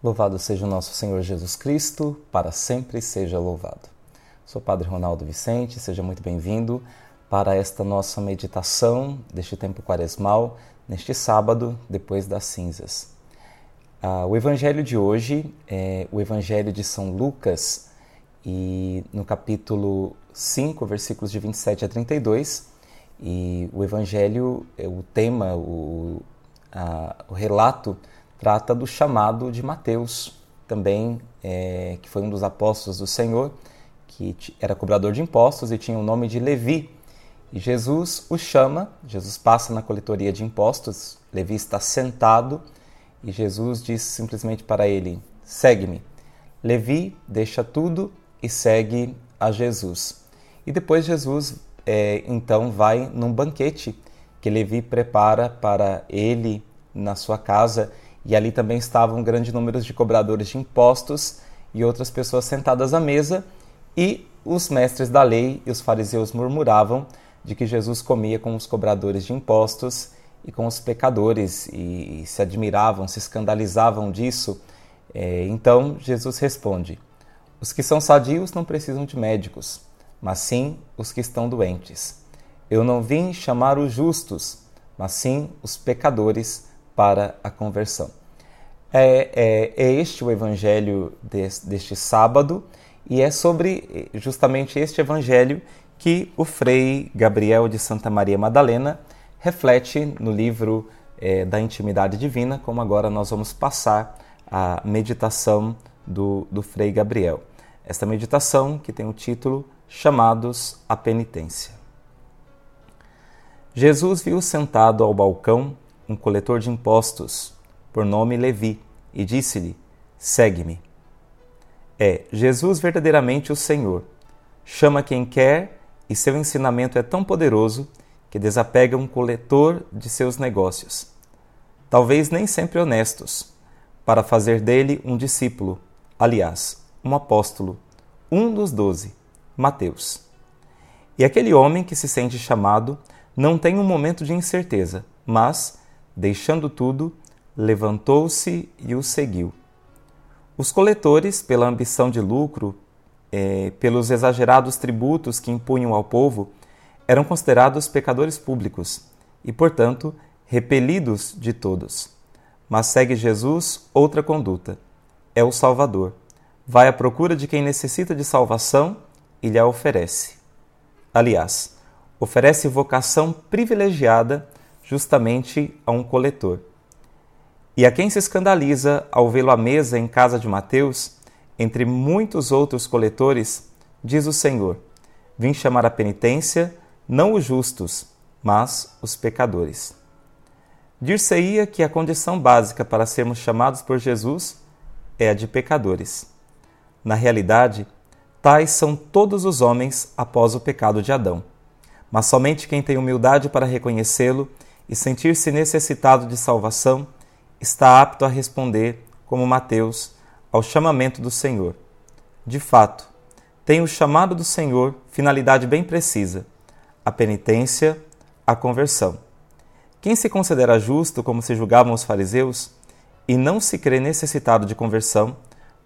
Louvado seja o nosso Senhor Jesus Cristo, para sempre seja louvado. Sou Padre Ronaldo Vicente, seja muito bem-vindo para esta nossa meditação deste tempo quaresmal, neste sábado, depois das cinzas. Ah, o evangelho de hoje é o evangelho de São Lucas, e no capítulo 5, versículos de 27 a 32, e o evangelho, é o tema, o, a, o relato trata do chamado de Mateus, também é, que foi um dos apóstolos do Senhor, que era cobrador de impostos e tinha o nome de Levi. E Jesus o chama, Jesus passa na coletoria de impostos, Levi está sentado e Jesus diz simplesmente para ele: segue-me. Levi deixa tudo e segue a Jesus. E depois Jesus é, então vai num banquete que Levi prepara para ele na sua casa e ali também estavam um grande número de cobradores de impostos e outras pessoas sentadas à mesa, e os mestres da lei e os fariseus murmuravam de que Jesus comia com os cobradores de impostos e com os pecadores, e, se admiravam, se escandalizavam disso. É, então Jesus responde: Os que são sadios não precisam de médicos, mas sim os que estão doentes. Eu não vim chamar os justos, mas sim os pecadores para a conversão. É, é, é este o evangelho deste sábado e é sobre justamente este evangelho que o Frei Gabriel de Santa Maria Madalena reflete no livro é, da Intimidade Divina, como agora nós vamos passar a meditação do, do Frei Gabriel. Esta meditação que tem o título Chamados à Penitência. Jesus viu sentado ao balcão um coletor de impostos por nome Levi, e disse-lhe: Segue-me. É Jesus verdadeiramente o Senhor. Chama quem quer e seu ensinamento é tão poderoso que desapega um coletor de seus negócios, talvez nem sempre honestos, para fazer dele um discípulo, aliás, um apóstolo, um dos doze, Mateus. E aquele homem que se sente chamado não tem um momento de incerteza, mas, deixando tudo, levantou-se e o seguiu. Os coletores, pela ambição de lucro, eh, pelos exagerados tributos que impunham ao povo, eram considerados pecadores públicos e, portanto, repelidos de todos. Mas segue Jesus outra conduta: é o Salvador. Vai à procura de quem necessita de salvação e lhe a oferece. Aliás, oferece vocação privilegiada justamente a um coletor. E a quem se escandaliza ao vê-lo à mesa em casa de Mateus, entre muitos outros coletores, diz o Senhor: Vim chamar a penitência não os justos, mas os pecadores. Dir-se-ia que a condição básica para sermos chamados por Jesus é a de pecadores. Na realidade, tais são todos os homens após o pecado de Adão. Mas somente quem tem humildade para reconhecê-lo e sentir-se necessitado de salvação está apto a responder, como Mateus, ao chamamento do Senhor. De fato, tem o chamado do Senhor finalidade bem precisa: a penitência, a conversão. Quem se considera justo, como se julgavam os fariseus, e não se crê necessitado de conversão,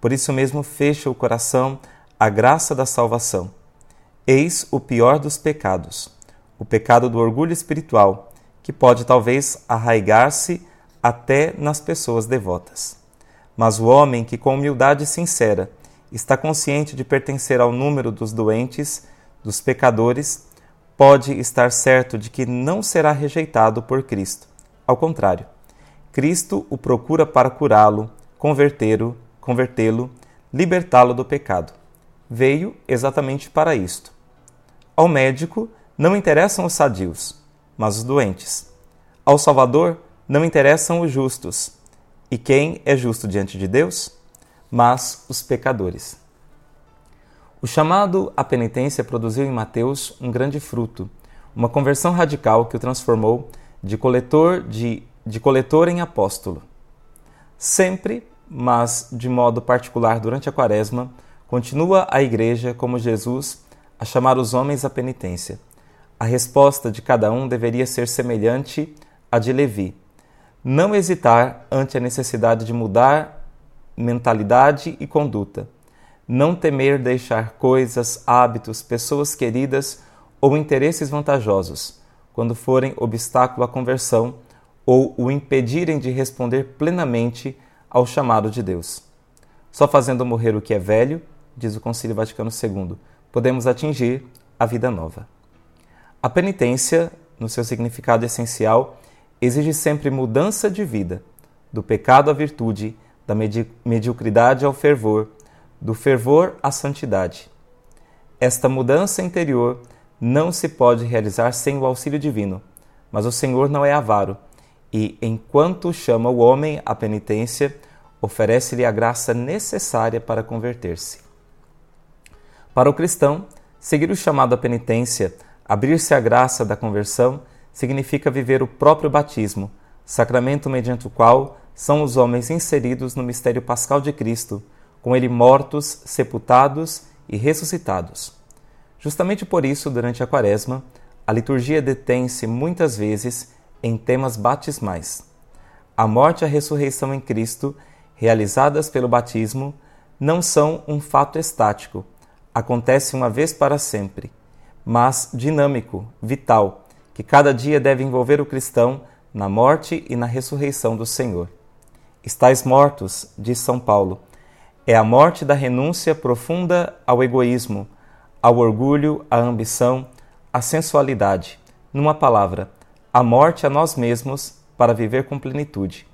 por isso mesmo fecha o coração à graça da salvação. Eis o pior dos pecados, o pecado do orgulho espiritual, que pode talvez arraigar-se até nas pessoas devotas. Mas o homem que, com humildade sincera, está consciente de pertencer ao número dos doentes, dos pecadores, pode estar certo de que não será rejeitado por Cristo. Ao contrário, Cristo o procura para curá-lo, convertê-lo, convertê-lo, libertá-lo do pecado. Veio exatamente para isto. Ao médico não interessam os sadios, mas os doentes. Ao Salvador não interessam os justos. E quem é justo diante de Deus? Mas os pecadores. O chamado à penitência produziu em Mateus um grande fruto, uma conversão radical que o transformou de coletor de, de coletor em apóstolo. Sempre, mas de modo particular durante a quaresma, continua a igreja como Jesus a chamar os homens à penitência. A resposta de cada um deveria ser semelhante à de Levi, não hesitar ante a necessidade de mudar mentalidade e conduta. Não temer deixar coisas, hábitos, pessoas queridas ou interesses vantajosos, quando forem obstáculo à conversão ou o impedirem de responder plenamente ao chamado de Deus. Só fazendo morrer o que é velho, diz o Concílio Vaticano II, podemos atingir a vida nova. A penitência, no seu significado essencial, exige sempre mudança de vida, do pecado à virtude, da medi mediocridade ao fervor, do fervor à santidade. Esta mudança interior não se pode realizar sem o auxílio divino, mas o Senhor não é avaro e, enquanto chama o homem à penitência, oferece-lhe a graça necessária para converter-se. Para o cristão, seguir o chamado à penitência, abrir-se à graça da conversão, significa viver o próprio batismo, sacramento mediante o qual são os homens inseridos no mistério pascal de Cristo, com ele mortos, sepultados e ressuscitados. Justamente por isso, durante a Quaresma, a liturgia detém-se muitas vezes em temas batismais. A morte e a ressurreição em Cristo, realizadas pelo batismo, não são um fato estático, acontece uma vez para sempre, mas dinâmico, vital, que cada dia deve envolver o cristão na morte e na ressurreição do Senhor. Estais mortos, diz São Paulo, é a morte da renúncia profunda ao egoísmo, ao orgulho, à ambição, à sensualidade. Numa palavra, a morte a nós mesmos para viver com plenitude.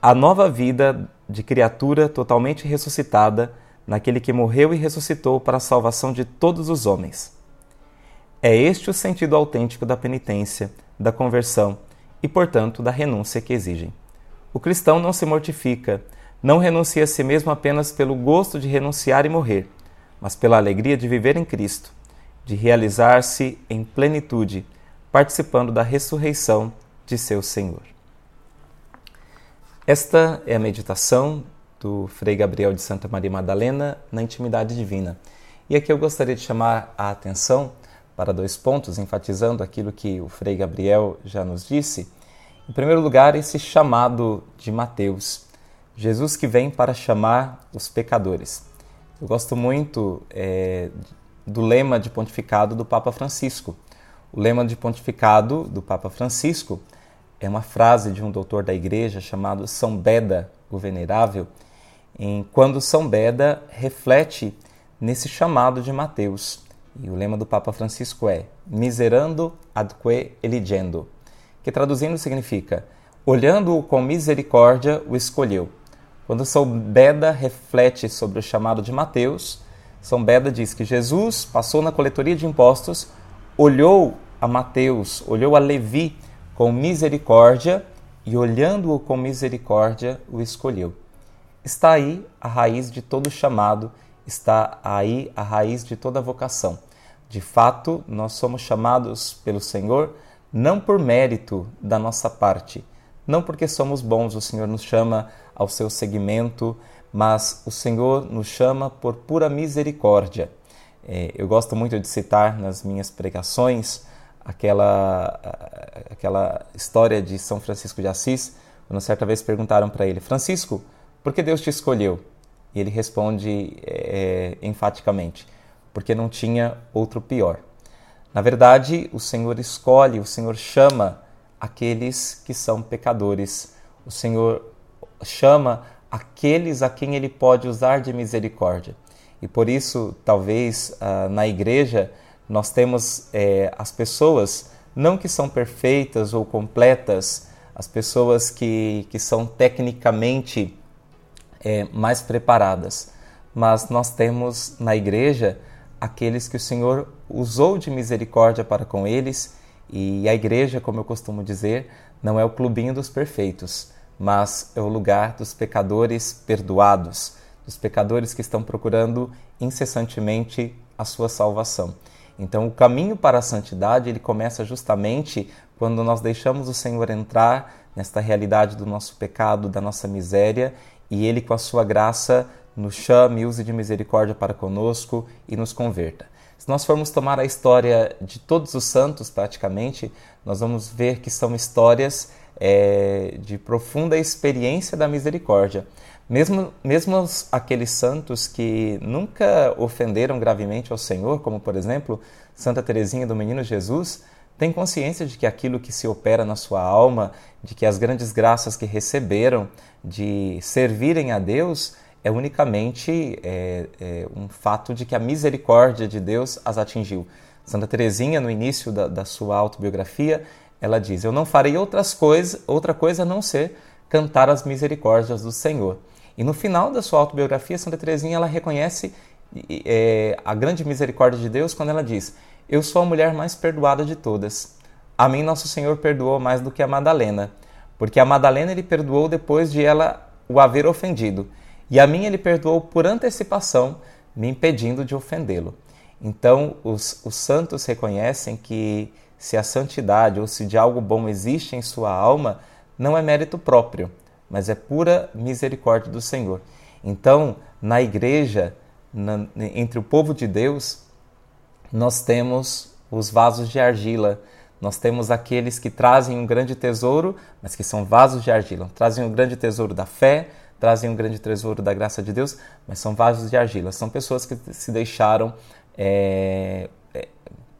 A nova vida de criatura totalmente ressuscitada naquele que morreu e ressuscitou para a salvação de todos os homens. É este o sentido autêntico da penitência, da conversão e, portanto, da renúncia que exigem. O cristão não se mortifica, não renuncia a si mesmo apenas pelo gosto de renunciar e morrer, mas pela alegria de viver em Cristo, de realizar-se em plenitude, participando da ressurreição de seu Senhor. Esta é a meditação do Frei Gabriel de Santa Maria Madalena na intimidade divina. E aqui eu gostaria de chamar a atenção para dois pontos, enfatizando aquilo que o Frei Gabriel já nos disse em primeiro lugar, esse chamado de Mateus, Jesus que vem para chamar os pecadores. Eu gosto muito é, do lema de pontificado do Papa Francisco. O lema de pontificado do Papa Francisco é uma frase de um doutor da igreja chamado São Beda, o Venerável, em quando São Beda reflete nesse chamado de Mateus. E o lema do Papa Francisco é Miserando adque eligendo que traduzindo significa olhando-o com misericórdia, o escolheu. Quando São Beda reflete sobre o chamado de Mateus, São Beda diz que Jesus passou na coletoria de impostos, olhou a Mateus, olhou a Levi com misericórdia e, olhando-o com misericórdia, o escolheu. Está aí a raiz de todo chamado, está aí a raiz de toda vocação. De fato, nós somos chamados pelo Senhor não por mérito da nossa parte, não porque somos bons, o Senhor nos chama ao seu seguimento, mas o Senhor nos chama por pura misericórdia. É, eu gosto muito de citar nas minhas pregações aquela, aquela história de São Francisco de Assis, quando certa vez perguntaram para ele: Francisco, por que Deus te escolheu? E ele responde é, enfaticamente: porque não tinha outro pior. Na verdade, o Senhor escolhe, o Senhor chama aqueles que são pecadores. O Senhor chama aqueles a quem ele pode usar de misericórdia. E por isso, talvez uh, na igreja, nós temos é, as pessoas, não que são perfeitas ou completas, as pessoas que, que são tecnicamente é, mais preparadas, mas nós temos na igreja aqueles que o Senhor usou de misericórdia para com eles, e a igreja, como eu costumo dizer, não é o clubinho dos perfeitos, mas é o lugar dos pecadores perdoados, dos pecadores que estão procurando incessantemente a sua salvação. Então, o caminho para a santidade ele começa justamente quando nós deixamos o Senhor entrar nesta realidade do nosso pecado, da nossa miséria, e Ele, com a sua graça, nos chame, use de misericórdia para conosco e nos converta. Se nós formos tomar a história de todos os santos, praticamente, nós vamos ver que são histórias é, de profunda experiência da misericórdia. Mesmo, mesmo aqueles santos que nunca ofenderam gravemente ao Senhor, como por exemplo Santa Teresinha do Menino Jesus, têm consciência de que aquilo que se opera na sua alma, de que as grandes graças que receberam de servirem a Deus é unicamente é, é, um fato de que a misericórdia de Deus as atingiu. Santa Teresinha, no início da, da sua autobiografia, ela diz: Eu não farei outras coisas, outra coisa a não ser cantar as misericórdias do Senhor. E no final da sua autobiografia, Santa Teresinha ela reconhece é, a grande misericórdia de Deus quando ela diz: Eu sou a mulher mais perdoada de todas. A mim nosso Senhor perdoou mais do que a Madalena, porque a Madalena ele perdoou depois de ela o haver ofendido, e a mim ele perdoou por antecipação, me impedindo de ofendê-lo. Então, os, os santos reconhecem que se a santidade ou se de algo bom existe em sua alma, não é mérito próprio, mas é pura misericórdia do Senhor. Então, na igreja, na, entre o povo de Deus, nós temos os vasos de argila, nós temos aqueles que trazem um grande tesouro, mas que são vasos de argila, trazem um grande tesouro da fé, trazem um grande tesouro da graça de Deus, mas são vasos de argila, são pessoas que se deixaram é, é,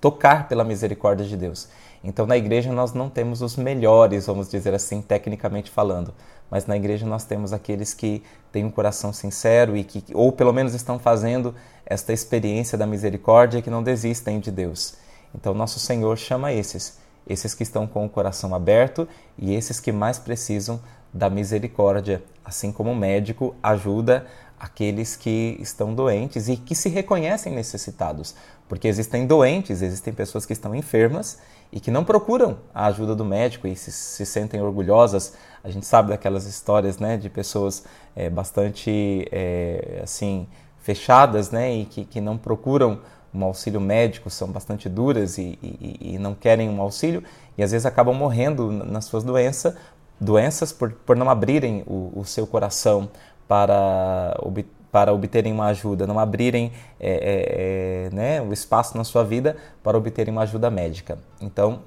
tocar pela misericórdia de Deus. Então, na igreja, nós não temos os melhores, vamos dizer assim, tecnicamente falando, mas na igreja nós temos aqueles que têm um coração sincero e que, ou pelo menos estão fazendo esta experiência da misericórdia que não desistem de Deus. Então, nosso Senhor chama esses, esses que estão com o coração aberto e esses que mais precisam da misericórdia, assim como o médico ajuda aqueles que estão doentes e que se reconhecem necessitados, porque existem doentes, existem pessoas que estão enfermas e que não procuram a ajuda do médico e se, se sentem orgulhosas. A gente sabe daquelas histórias, né, de pessoas é, bastante é, assim fechadas, né, e que, que não procuram um auxílio médico, são bastante duras e, e, e não querem um auxílio e às vezes acabam morrendo nas suas doenças, doenças por, por não abrirem o, o seu coração para obter para obterem uma ajuda, não abrirem é, é, é, né, o espaço na sua vida para obterem uma ajuda médica. Então,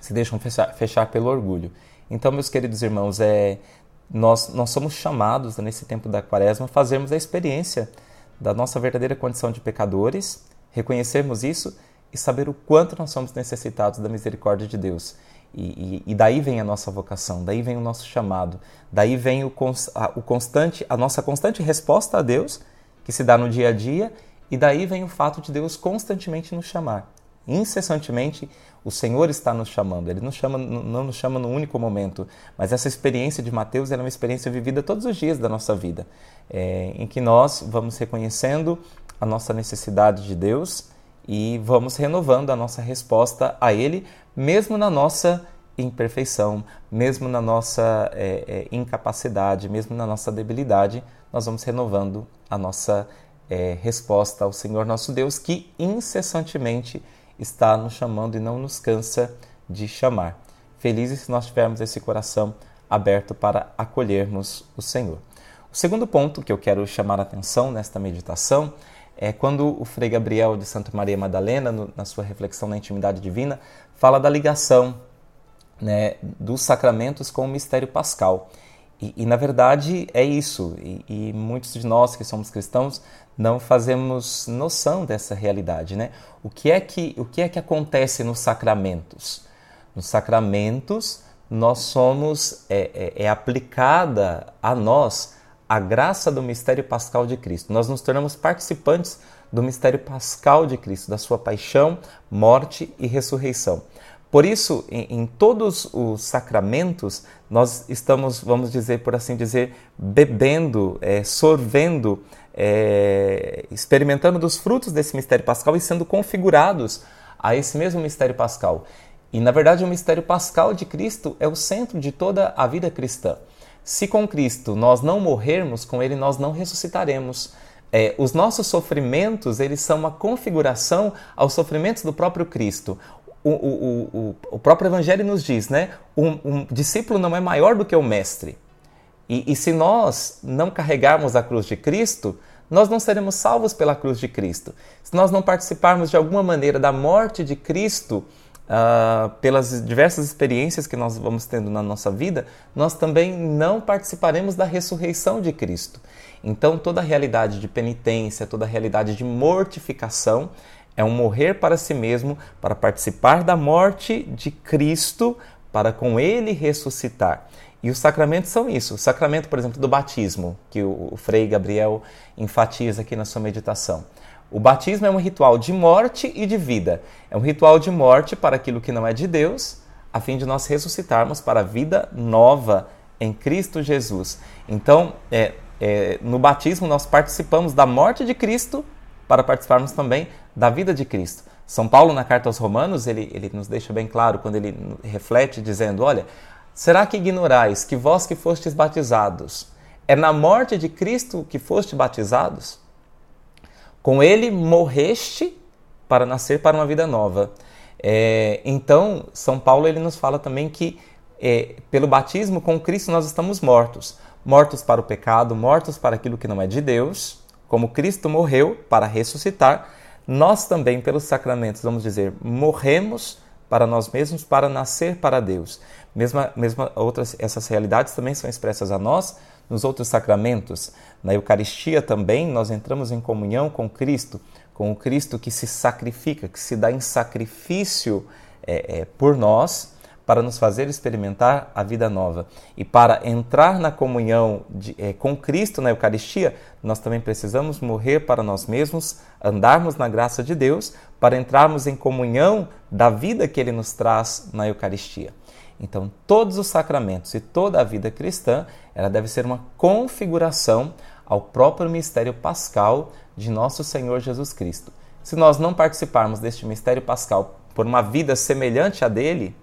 se deixam fechar, fechar pelo orgulho. Então, meus queridos irmãos, é, nós, nós somos chamados nesse tempo da quaresma a fazermos a experiência da nossa verdadeira condição de pecadores, reconhecermos isso e saber o quanto nós somos necessitados da misericórdia de Deus e, e, e, daí vem a nossa vocação, daí vem o nosso chamado, daí vem o, a, o constante, a nossa constante resposta a Deus, que se dá no dia a dia, e daí vem o fato de Deus constantemente nos chamar. Incessantemente, o Senhor está nos chamando. Ele nos chama, não nos chama no único momento, mas essa experiência de Mateus é uma experiência vivida todos os dias da nossa vida, é, em que nós vamos reconhecendo a nossa necessidade de Deus e vamos renovando a nossa resposta a Ele, mesmo na nossa imperfeição, mesmo na nossa é, é, incapacidade, mesmo na nossa debilidade, nós vamos renovando a nossa resposta ao Senhor nosso Deus, que incessantemente está nos chamando e não nos cansa de chamar. Felizes se nós tivermos esse coração aberto para acolhermos o Senhor. O segundo ponto que eu quero chamar a atenção nesta meditação é quando o Frei Gabriel de Santa Maria Madalena, no, na sua reflexão na intimidade divina, fala da ligação né, dos sacramentos com o mistério pascal. E, e na verdade é isso, e, e, muitos de nós que somos cristãos não fazemos noção dessa realidade. Né? O, que é que, o que é que acontece nos sacramentos? Nos sacramentos, nós somos, é, é, é aplicada a nós a graça do mistério pascal de Cristo. Nós nos tornamos participantes do mistério pascal de Cristo, da sua paixão, morte e ressurreição. Por isso, em, em, todos os sacramentos, nós estamos, vamos dizer, por assim dizer, bebendo, é, sorvendo, é, experimentando dos frutos desse mistério pascal e sendo configurados a esse mesmo mistério pascal. E, na verdade, o mistério pascal de Cristo é o centro de toda a vida cristã. Se com Cristo nós não morrermos, com Ele nós não ressuscitaremos. É, os nossos sofrimentos eles são uma configuração aos sofrimentos do próprio Cristo. O, o, o, o próprio Evangelho nos diz, né? Um, um, discípulo não é maior do que o mestre. E, e se nós não carregarmos a cruz de Cristo, nós não seremos salvos pela cruz de Cristo. Se nós não participarmos de alguma maneira da morte de Cristo uh, pelas diversas experiências que nós vamos tendo na nossa vida, nós também não participaremos da ressurreição de Cristo. Então, toda a realidade de penitência, toda a realidade de mortificação é um morrer para si mesmo, para participar da morte de Cristo, para com ele ressuscitar. E os sacramentos são isso. O sacramento, por exemplo, do batismo, que o Frei Gabriel enfatiza aqui na sua meditação. O batismo é um ritual de morte e de vida. É um ritual de morte para aquilo que não é de Deus, a fim de nós ressuscitarmos para a vida nova em Cristo Jesus. Então, é, é, no batismo, nós participamos da morte de Cristo para participarmos também da vida de Cristo. São Paulo, na carta aos Romanos, ele, ele nos deixa bem claro quando ele reflete, dizendo: Olha, será que ignorais que vós que fostes batizados, é na morte de Cristo que foste batizados? Com ele morreste para nascer para uma vida nova. É, então, São Paulo ele nos fala também que é, pelo batismo com Cristo nós estamos mortos. Mortos para o pecado, mortos para aquilo que não é de Deus. Como Cristo morreu para ressuscitar, nós também, pelos sacramentos, vamos dizer, morremos para nós mesmos para nascer para Deus. Mesma, mesma outras essas realidades também são expressas a nós nos outros sacramentos. Na Eucaristia também nós entramos em comunhão com Cristo, com o Cristo que se sacrifica, que se dá em sacrifício é, é, por nós para nos fazer experimentar a vida nova. E para entrar na comunhão de, é, com Cristo na Eucaristia, nós também precisamos morrer para nós mesmos, andarmos na graça de Deus, para entrarmos em comunhão da vida que Ele nos traz na Eucaristia. Então, todos os sacramentos e toda a vida cristã, ela deve ser uma configuração ao próprio mistério pascal de nosso Senhor Jesus Cristo. Se nós não participarmos deste mistério pascal por uma vida semelhante à dele,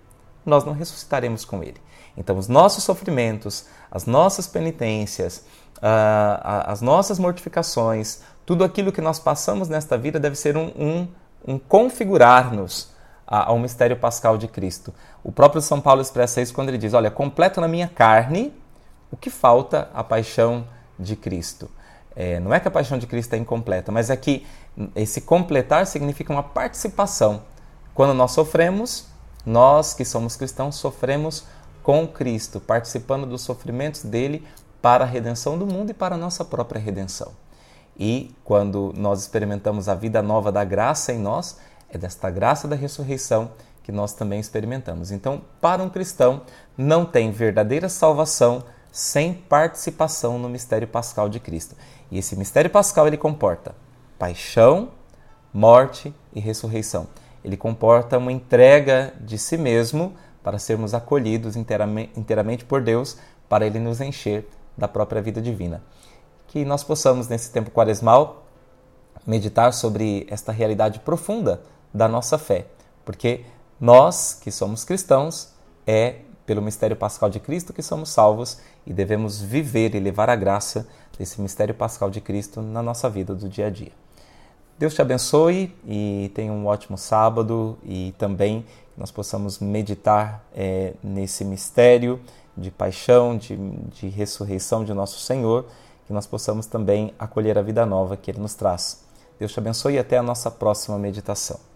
nós não ressuscitaremos com ele. Então, os nossos sofrimentos, as nossas penitências, as nossas mortificações, tudo aquilo que nós passamos nesta vida deve ser um, um, um configurar-nos ao mistério pascal de Cristo. O próprio São Paulo expressa isso quando ele diz: Olha, completo na minha carne o que falta a paixão de Cristo. É, não é que a paixão de Cristo é incompleta, mas é que esse completar significa uma participação. Quando nós sofremos, nós que somos cristãos sofremos com Cristo, participando dos sofrimentos dele para a redenção do mundo e para a nossa própria redenção. E quando nós experimentamos a vida nova da graça em nós, é desta graça da ressurreição que nós também experimentamos. Então, para um cristão, não tem verdadeira salvação sem participação no mistério pascal de Cristo. E esse mistério pascal ele comporta paixão, morte e ressurreição. Ele comporta uma entrega de si mesmo para sermos acolhidos inteiramente por Deus, para ele nos encher da própria vida divina. Que nós possamos, nesse tempo quaresmal, meditar sobre esta realidade profunda da nossa fé, porque nós, que somos cristãos, é pelo mistério pascal de Cristo que somos salvos e devemos viver e levar a graça desse mistério pascal de Cristo na nossa vida do dia a dia. Deus te abençoe e tenha um ótimo sábado e também nós possamos meditar é, nesse mistério de paixão, de, de ressurreição de nosso Senhor, que nós possamos também acolher a vida nova que Ele nos traz. Deus te abençoe e até a nossa próxima meditação.